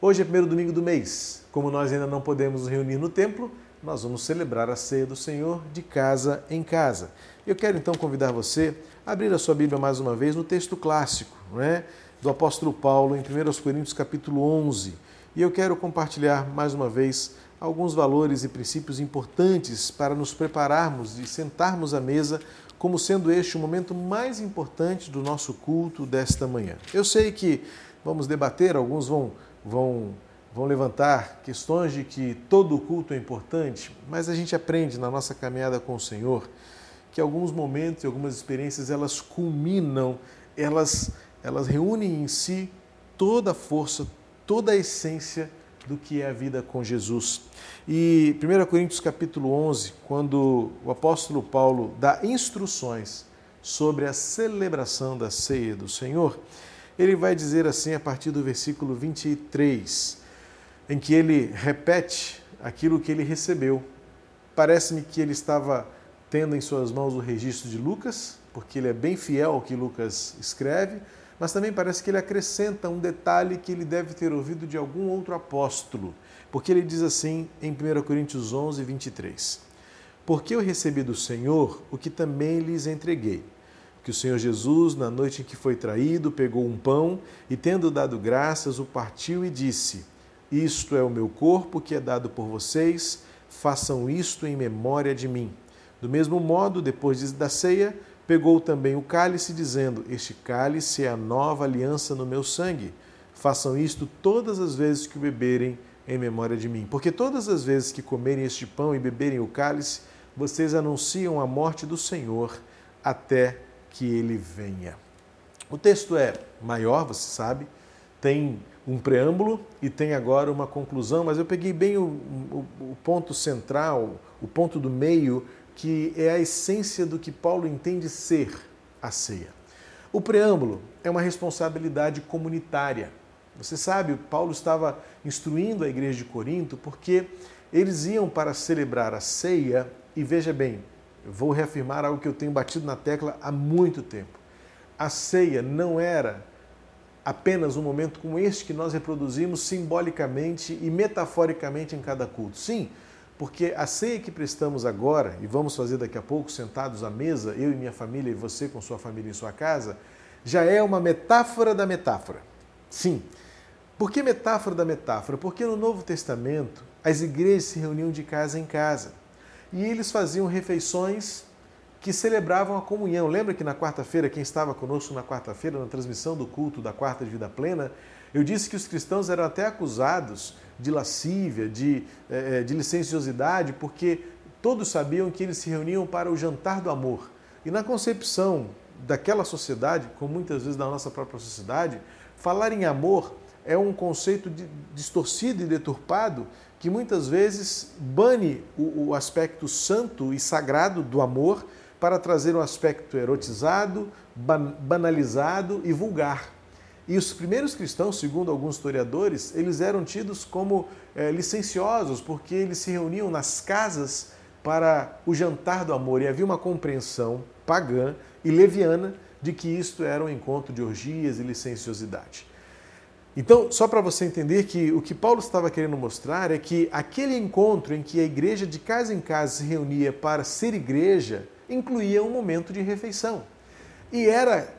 Hoje é primeiro domingo do mês. Como nós ainda não podemos nos reunir no templo, nós vamos celebrar a ceia do Senhor de casa em casa. Eu quero então convidar você a abrir a sua Bíblia mais uma vez no texto clássico, não é? do apóstolo Paulo em 1 Coríntios capítulo 11. E eu quero compartilhar mais uma vez alguns valores e princípios importantes para nos prepararmos e sentarmos à mesa como sendo este o momento mais importante do nosso culto desta manhã. Eu sei que vamos debater, alguns vão, vão, vão levantar questões de que todo culto é importante, mas a gente aprende na nossa caminhada com o Senhor que alguns momentos e algumas experiências elas culminam, elas, elas reúnem em si toda a força, toda a essência do que é a vida com Jesus. E 1 Coríntios capítulo 11, quando o apóstolo Paulo dá instruções sobre a celebração da ceia do Senhor, ele vai dizer assim a partir do versículo 23, em que ele repete aquilo que ele recebeu. Parece-me que ele estava tendo em suas mãos o registro de Lucas, porque ele é bem fiel ao que Lucas escreve, mas também parece que ele acrescenta um detalhe que ele deve ter ouvido de algum outro apóstolo, porque ele diz assim em 1 Coríntios 11, 23: Porque eu recebi do Senhor o que também lhes entreguei. Que o Senhor Jesus, na noite em que foi traído, pegou um pão e, tendo dado graças, o partiu e disse: Isto é o meu corpo que é dado por vocês, façam isto em memória de mim. Do mesmo modo, depois da ceia, pegou também o cálice, dizendo: Este cálice é a nova aliança no meu sangue. Façam isto todas as vezes que o beberem em memória de mim. Porque todas as vezes que comerem este pão e beberem o cálice, vocês anunciam a morte do Senhor até que ele venha. O texto é maior, você sabe, tem um preâmbulo e tem agora uma conclusão, mas eu peguei bem o, o, o ponto central, o ponto do meio que é a essência do que Paulo entende ser a ceia. O preâmbulo é uma responsabilidade comunitária. Você sabe, Paulo estava instruindo a igreja de Corinto porque eles iam para celebrar a ceia e veja bem, vou reafirmar algo que eu tenho batido na tecla há muito tempo. A ceia não era apenas um momento como este que nós reproduzimos simbolicamente e metaforicamente em cada culto. Sim, porque a ceia que prestamos agora, e vamos fazer daqui a pouco sentados à mesa, eu e minha família e você com sua família em sua casa, já é uma metáfora da metáfora. Sim. Por que metáfora da metáfora? Porque no Novo Testamento as igrejas se reuniam de casa em casa e eles faziam refeições que celebravam a comunhão. Lembra que na quarta-feira, quem estava conosco na quarta-feira, na transmissão do culto da quarta de vida plena, eu disse que os cristãos eram até acusados de lascívia, de, é, de licenciosidade, porque todos sabiam que eles se reuniam para o jantar do amor. E na concepção daquela sociedade, como muitas vezes da nossa própria sociedade, falar em amor é um conceito distorcido e deturpado que muitas vezes bane o, o aspecto santo e sagrado do amor para trazer um aspecto erotizado, banalizado e vulgar. E os primeiros cristãos, segundo alguns historiadores, eles eram tidos como é, licenciosos, porque eles se reuniam nas casas para o jantar do amor. E havia uma compreensão pagã e leviana de que isto era um encontro de orgias e licenciosidade. Então, só para você entender que o que Paulo estava querendo mostrar é que aquele encontro em que a igreja de casa em casa se reunia para ser igreja incluía um momento de refeição. E era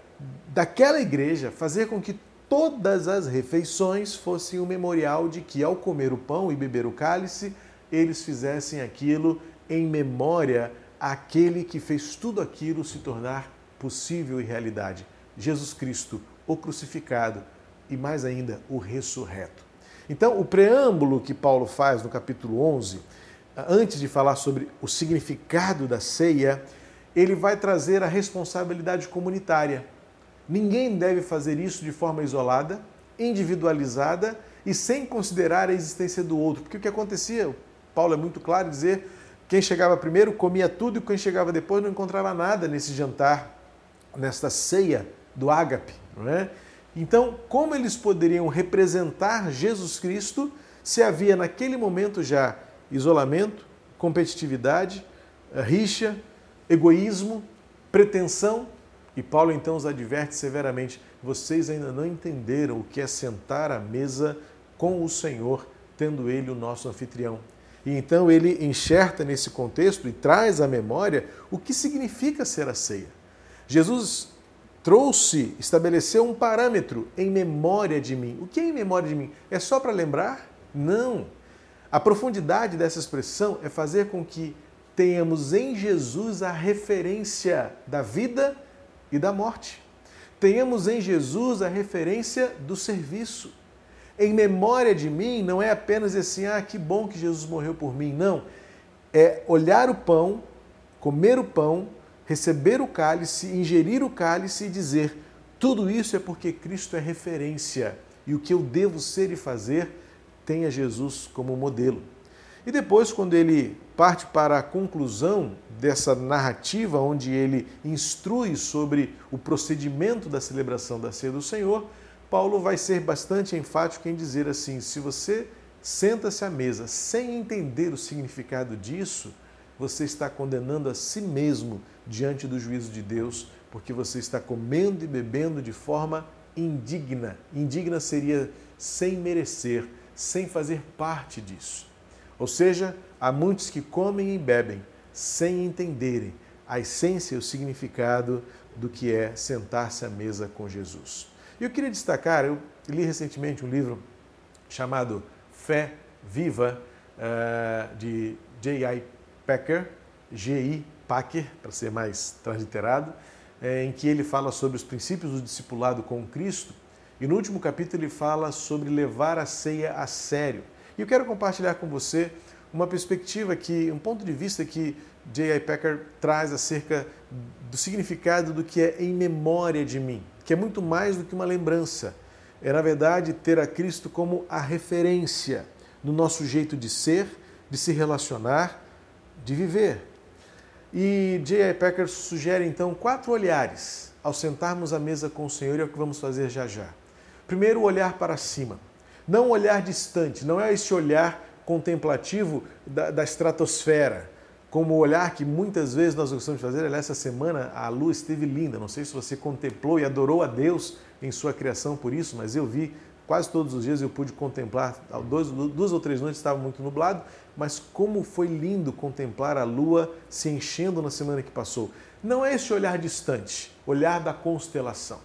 daquela igreja fazer com que todas as refeições fossem um memorial de que, ao comer o pão e beber o cálice, eles fizessem aquilo em memória àquele que fez tudo aquilo se tornar possível e realidade: Jesus Cristo, o crucificado e, mais ainda, o ressurreto. Então, o preâmbulo que Paulo faz no capítulo 11, antes de falar sobre o significado da ceia, ele vai trazer a responsabilidade comunitária. Ninguém deve fazer isso de forma isolada, individualizada e sem considerar a existência do outro. Porque o que acontecia, Paulo é muito claro em dizer, quem chegava primeiro comia tudo e quem chegava depois não encontrava nada nesse jantar, nesta ceia do ágape. Não é? Então, como eles poderiam representar Jesus Cristo se havia naquele momento já isolamento, competitividade, rixa, egoísmo, pretensão e Paulo então os adverte severamente: vocês ainda não entenderam o que é sentar à mesa com o Senhor, tendo ele o nosso anfitrião. E então ele enxerta nesse contexto e traz à memória o que significa ser a ceia. Jesus trouxe, estabeleceu um parâmetro em memória de mim. O que é em memória de mim? É só para lembrar? Não. A profundidade dessa expressão é fazer com que tenhamos em Jesus a referência da vida e da morte. Tenhamos em Jesus a referência do serviço. Em memória de mim não é apenas assim, ah, que bom que Jesus morreu por mim. Não. É olhar o pão, comer o pão, receber o cálice, ingerir o cálice e dizer: tudo isso é porque Cristo é referência e o que eu devo ser e fazer tenha Jesus como modelo. E depois, quando ele parte para a conclusão dessa narrativa, onde ele instrui sobre o procedimento da celebração da ceia do Senhor, Paulo vai ser bastante enfático em dizer assim: se você senta-se à mesa sem entender o significado disso, você está condenando a si mesmo diante do juízo de Deus, porque você está comendo e bebendo de forma indigna. Indigna seria sem merecer, sem fazer parte disso. Ou seja, há muitos que comem e bebem sem entenderem a essência e o significado do que é sentar-se à mesa com Jesus. E eu queria destacar, eu li recentemente um livro chamado Fé Viva, eh, de J.I. Packer, G.I. Packer, para ser mais transliterado, eh, em que ele fala sobre os princípios do discipulado com Cristo e no último capítulo ele fala sobre levar a ceia a sério. E eu quero compartilhar com você uma perspectiva que, um ponto de vista que J.I. Packer traz acerca do significado do que é em memória de mim, que é muito mais do que uma lembrança. É, na verdade, ter a Cristo como a referência no nosso jeito de ser, de se relacionar, de viver. E J.I. Packer sugere então quatro olhares ao sentarmos à mesa com o Senhor e é o que vamos fazer já já. Primeiro, olhar para cima. Não olhar distante, não é esse olhar contemplativo da, da estratosfera, como o olhar que muitas vezes nós gostamos de fazer. Aliás, essa semana a lua esteve linda. Não sei se você contemplou e adorou a Deus em sua criação por isso, mas eu vi quase todos os dias eu pude contemplar. Dois, duas ou três noites estava muito nublado, mas como foi lindo contemplar a lua se enchendo na semana que passou. Não é esse olhar distante, olhar da constelação.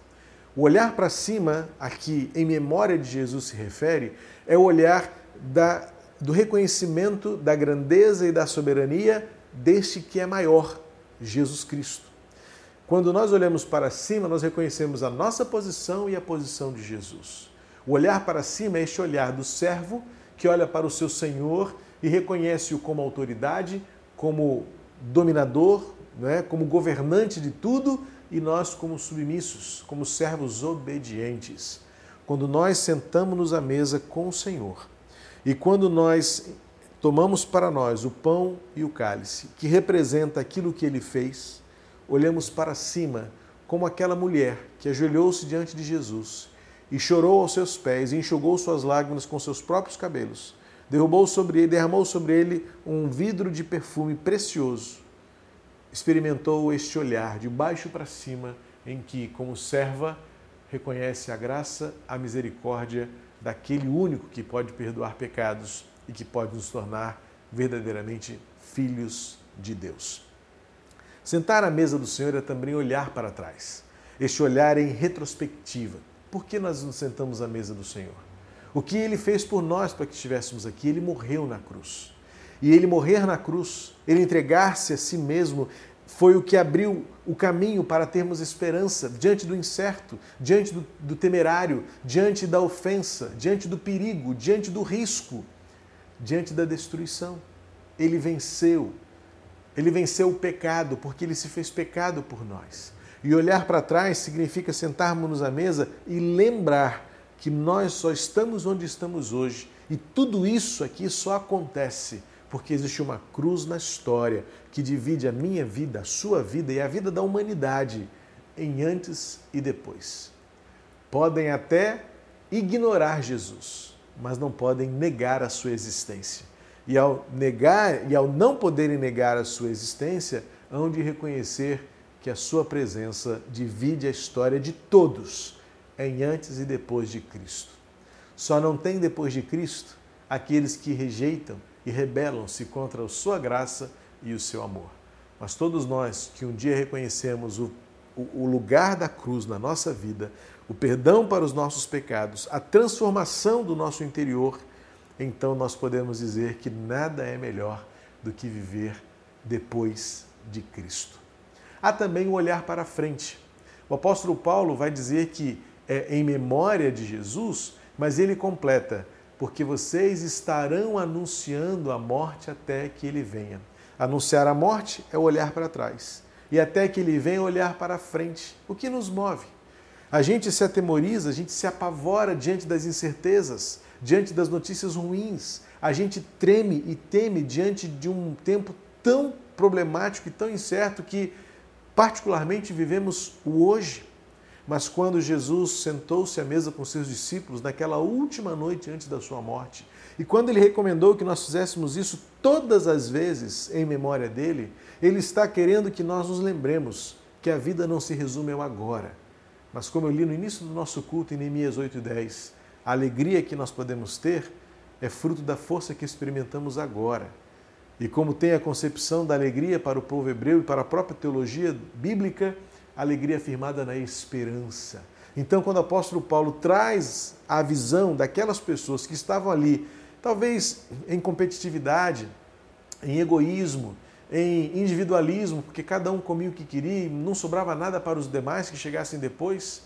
O olhar para cima, aqui em memória de Jesus se refere, é o olhar da, do reconhecimento da grandeza e da soberania deste que é maior, Jesus Cristo. Quando nós olhamos para cima, nós reconhecemos a nossa posição e a posição de Jesus. O olhar para cima é este olhar do servo que olha para o seu Senhor e reconhece-o como autoridade, como dominador, né, como governante de tudo e nós, como submissos, como servos obedientes, quando nós sentamos-nos à mesa com o Senhor e quando nós tomamos para nós o pão e o cálice, que representa aquilo que ele fez, olhamos para cima como aquela mulher que ajoelhou-se diante de Jesus e chorou aos seus pés e enxugou suas lágrimas com seus próprios cabelos, derrubou sobre ele, derramou sobre ele um vidro de perfume precioso experimentou este olhar de baixo para cima, em que, como serva, reconhece a graça, a misericórdia daquele único que pode perdoar pecados e que pode nos tornar verdadeiramente filhos de Deus. Sentar à mesa do Senhor é também olhar para trás. Este olhar em retrospectiva. Por que nós nos sentamos à mesa do Senhor? O que ele fez por nós para que estivéssemos aqui? Ele morreu na cruz e ele morrer na cruz, ele entregar-se a si mesmo, foi o que abriu o caminho para termos esperança diante do incerto, diante do, do, temerário, diante da ofensa, diante do perigo, diante do risco, diante da destruição. Ele venceu. Ele venceu o pecado porque ele se fez pecado por nós. E olhar para trás significa sentarmos-nos à mesa e lembrar que nós só estamos onde estamos hoje. E tudo isso aqui só acontece porque existe uma cruz na história que divide a minha vida, a sua vida e a vida da humanidade em antes e depois. Podem até ignorar Jesus, mas não podem negar a sua existência. E ao negar e ao não poderem negar a sua existência, hão de reconhecer que a sua presença divide a história de todos em antes e depois de Cristo. Só não tem depois de Cristo aqueles que rejeitam e rebelam-se contra a sua graça e o seu amor. Mas todos nós que um dia reconhecemos o, o lugar da cruz na nossa vida, o perdão para os nossos pecados, a transformação do nosso interior, então nós podemos dizer que nada é melhor do que viver depois de Cristo. Há também o olhar para frente. O apóstolo Paulo vai dizer que é em memória de Jesus, mas ele completa: porque vocês estarão anunciando a morte até que ele venha. Anunciar a morte é olhar para trás. E até que ele venha, olhar para frente. O que nos move? A gente se atemoriza, a gente se apavora diante das incertezas, diante das notícias ruins. A gente treme e teme diante de um tempo tão problemático e tão incerto que, particularmente, vivemos o hoje. Mas quando Jesus sentou-se à mesa com seus discípulos naquela última noite antes da sua morte, e quando ele recomendou que nós fizéssemos isso todas as vezes em memória dele, ele está querendo que nós nos lembremos que a vida não se resume ao agora. Mas como eu li no início do nosso culto em Neemias 8:10, a alegria que nós podemos ter é fruto da força que experimentamos agora. E como tem a concepção da alegria para o povo hebreu e para a própria teologia bíblica, alegria firmada na esperança. Então, quando o apóstolo Paulo traz a visão daquelas pessoas que estavam ali, talvez em competitividade, em egoísmo, em individualismo, porque cada um comia o que queria e não sobrava nada para os demais que chegassem depois,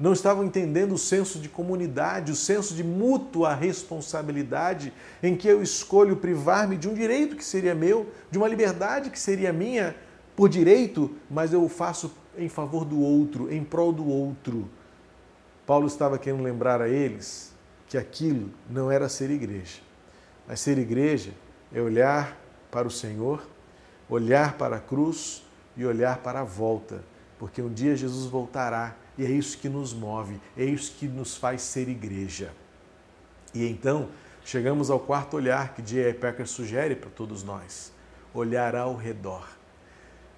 não estavam entendendo o senso de comunidade, o senso de mútua responsabilidade, em que eu escolho privar-me de um direito que seria meu, de uma liberdade que seria minha por direito, mas eu o faço em favor do outro, em prol do outro. Paulo estava querendo lembrar a eles que aquilo não era ser igreja. Mas ser igreja é olhar para o Senhor, olhar para a cruz e olhar para a volta, porque um dia Jesus voltará e é isso que nos move, é isso que nos faz ser igreja. E então, chegamos ao quarto olhar que J.I. Packer sugere para todos nós: olhar ao redor.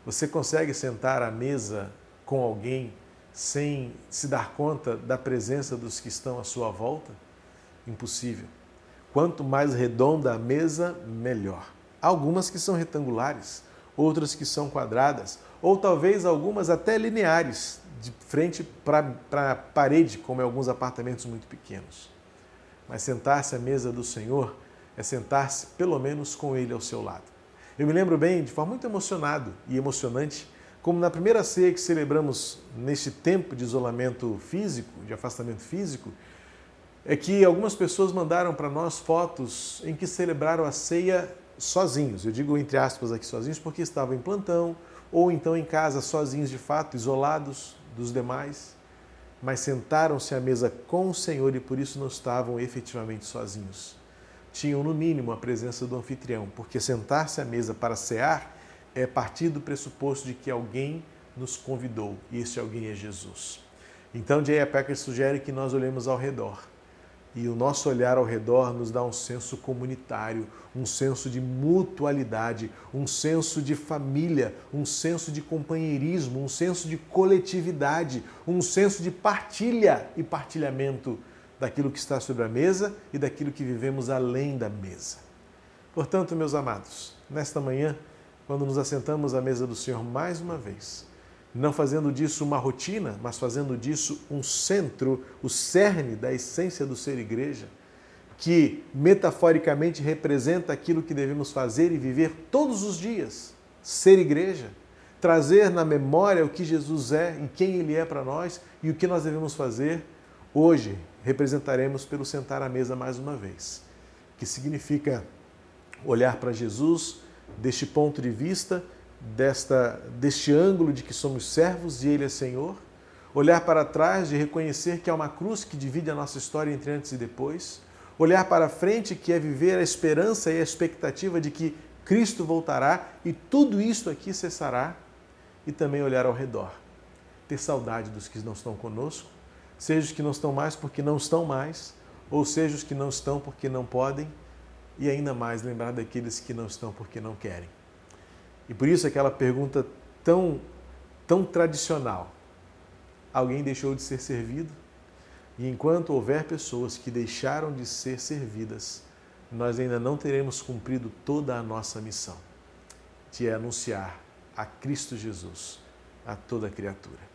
Você consegue sentar à mesa com alguém sem se dar conta da presença dos que estão à sua volta? Impossível. Quanto mais redonda a mesa, melhor. Há algumas que são retangulares, outras que são quadradas, ou talvez algumas até lineares, de frente para a parede, como em alguns apartamentos muito pequenos. Mas sentar-se à mesa do Senhor é sentar-se pelo menos com Ele ao seu lado. Eu me lembro bem, de forma muito emocionado e emocionante, como na primeira ceia que celebramos neste tempo de isolamento físico, de afastamento físico, é que algumas pessoas mandaram para nós fotos em que celebraram a ceia sozinhos. Eu digo entre aspas aqui sozinhos porque estavam em plantão ou então em casa sozinhos de fato, isolados dos demais, mas sentaram-se à mesa com o Senhor e por isso não estavam efetivamente sozinhos tinham no mínimo a presença do anfitrião, porque sentar-se à mesa para cear é partir do pressuposto de que alguém nos convidou e esse alguém é Jesus. Então, J.A. Packer sugere que nós olhemos ao redor. E o nosso olhar ao redor nos dá um senso comunitário, um senso de mutualidade, um senso de família, um senso de companheirismo, um senso de coletividade, um senso de partilha e partilhamento daquilo que está sobre a mesa e daquilo que vivemos além da mesa. Portanto, meus amados, nesta manhã, quando nos assentamos à mesa do Senhor mais uma vez, não fazendo disso uma rotina, mas fazendo disso um centro, o cerne da essência do ser igreja, que metaforicamente representa aquilo que devemos fazer e viver todos os dias, ser igreja, trazer na memória o que Jesus é e quem ele é para nós e o que nós devemos fazer. Hoje, representaremos pelo sentar à mesa mais uma vez, que significa olhar para Jesus deste ponto de vista, desta, deste ângulo de que somos servos e Ele é Senhor, olhar para trás de reconhecer que há uma cruz que divide a nossa história entre antes e depois, olhar para frente que é viver a esperança e a expectativa de que Cristo voltará e tudo isso aqui cessará, e também olhar ao redor, ter saudade dos que não estão conosco seja os que não estão mais porque não estão mais, ou seja os que não estão porque não podem, e ainda mais lembrar daqueles que não estão porque não querem. E por isso aquela pergunta tão, tão tradicional: alguém deixou de ser servido? E enquanto houver pessoas que deixaram de ser servidas, nós ainda não teremos cumprido toda a nossa missão, de anunciar a Cristo Jesus a toda criatura.